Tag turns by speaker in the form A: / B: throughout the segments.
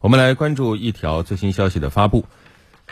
A: 我们来关注一条最新消息的发布。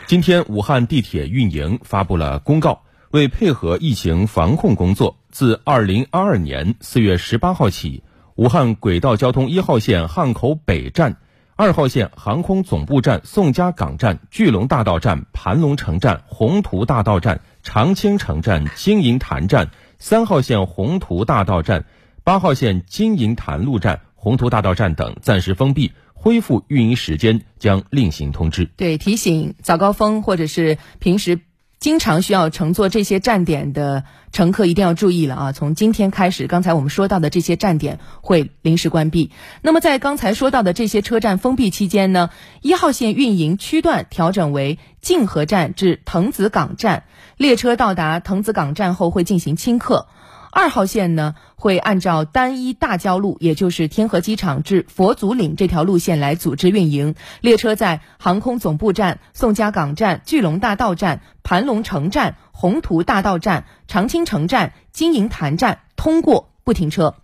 A: 今天，武汉地铁运营发布了公告，为配合疫情防控工作，自二零二二年四月十八号起，武汉轨道交通一号线汉口北站、二号线航空总部站宋家港站、巨龙大道站、盘龙城站、宏图大道站、长青城站、金银潭站、三号线宏图大道站、八号线金银潭路站、宏图大道站等暂时封闭。恢复运营时间将另行通知。
B: 对，提醒早高峰或者是平时经常需要乘坐这些站点的乘客一定要注意了啊！从今天开始，刚才我们说到的这些站点会临时关闭。那么在刚才说到的这些车站封闭期间呢，一号线运营区段调整为泾河站至藤子港站，列车到达藤子港站后会进行清客。二号线呢，会按照单一大交路，也就是天河机场至佛祖岭这条路线来组织运营。列车在航空总部站、宋家港站、巨龙大道站、盘龙城站、宏图大道站、长青城站、金银潭站通过，不停车。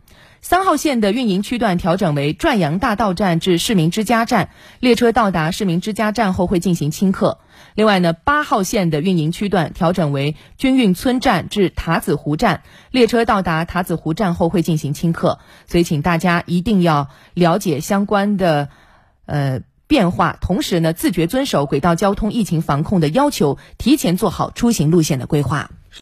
B: 三号线的运营区段调整为转阳大道站至市民之家站，列车到达市民之家站后会进行清客。另外呢，八号线的运营区段调整为军运村站至塔子湖站，列车到达塔子湖站后会进行清客。所以，请大家一定要了解相关的呃变化，同时呢，自觉遵守轨道交通疫情防控的要求，提前做好出行路线的规划。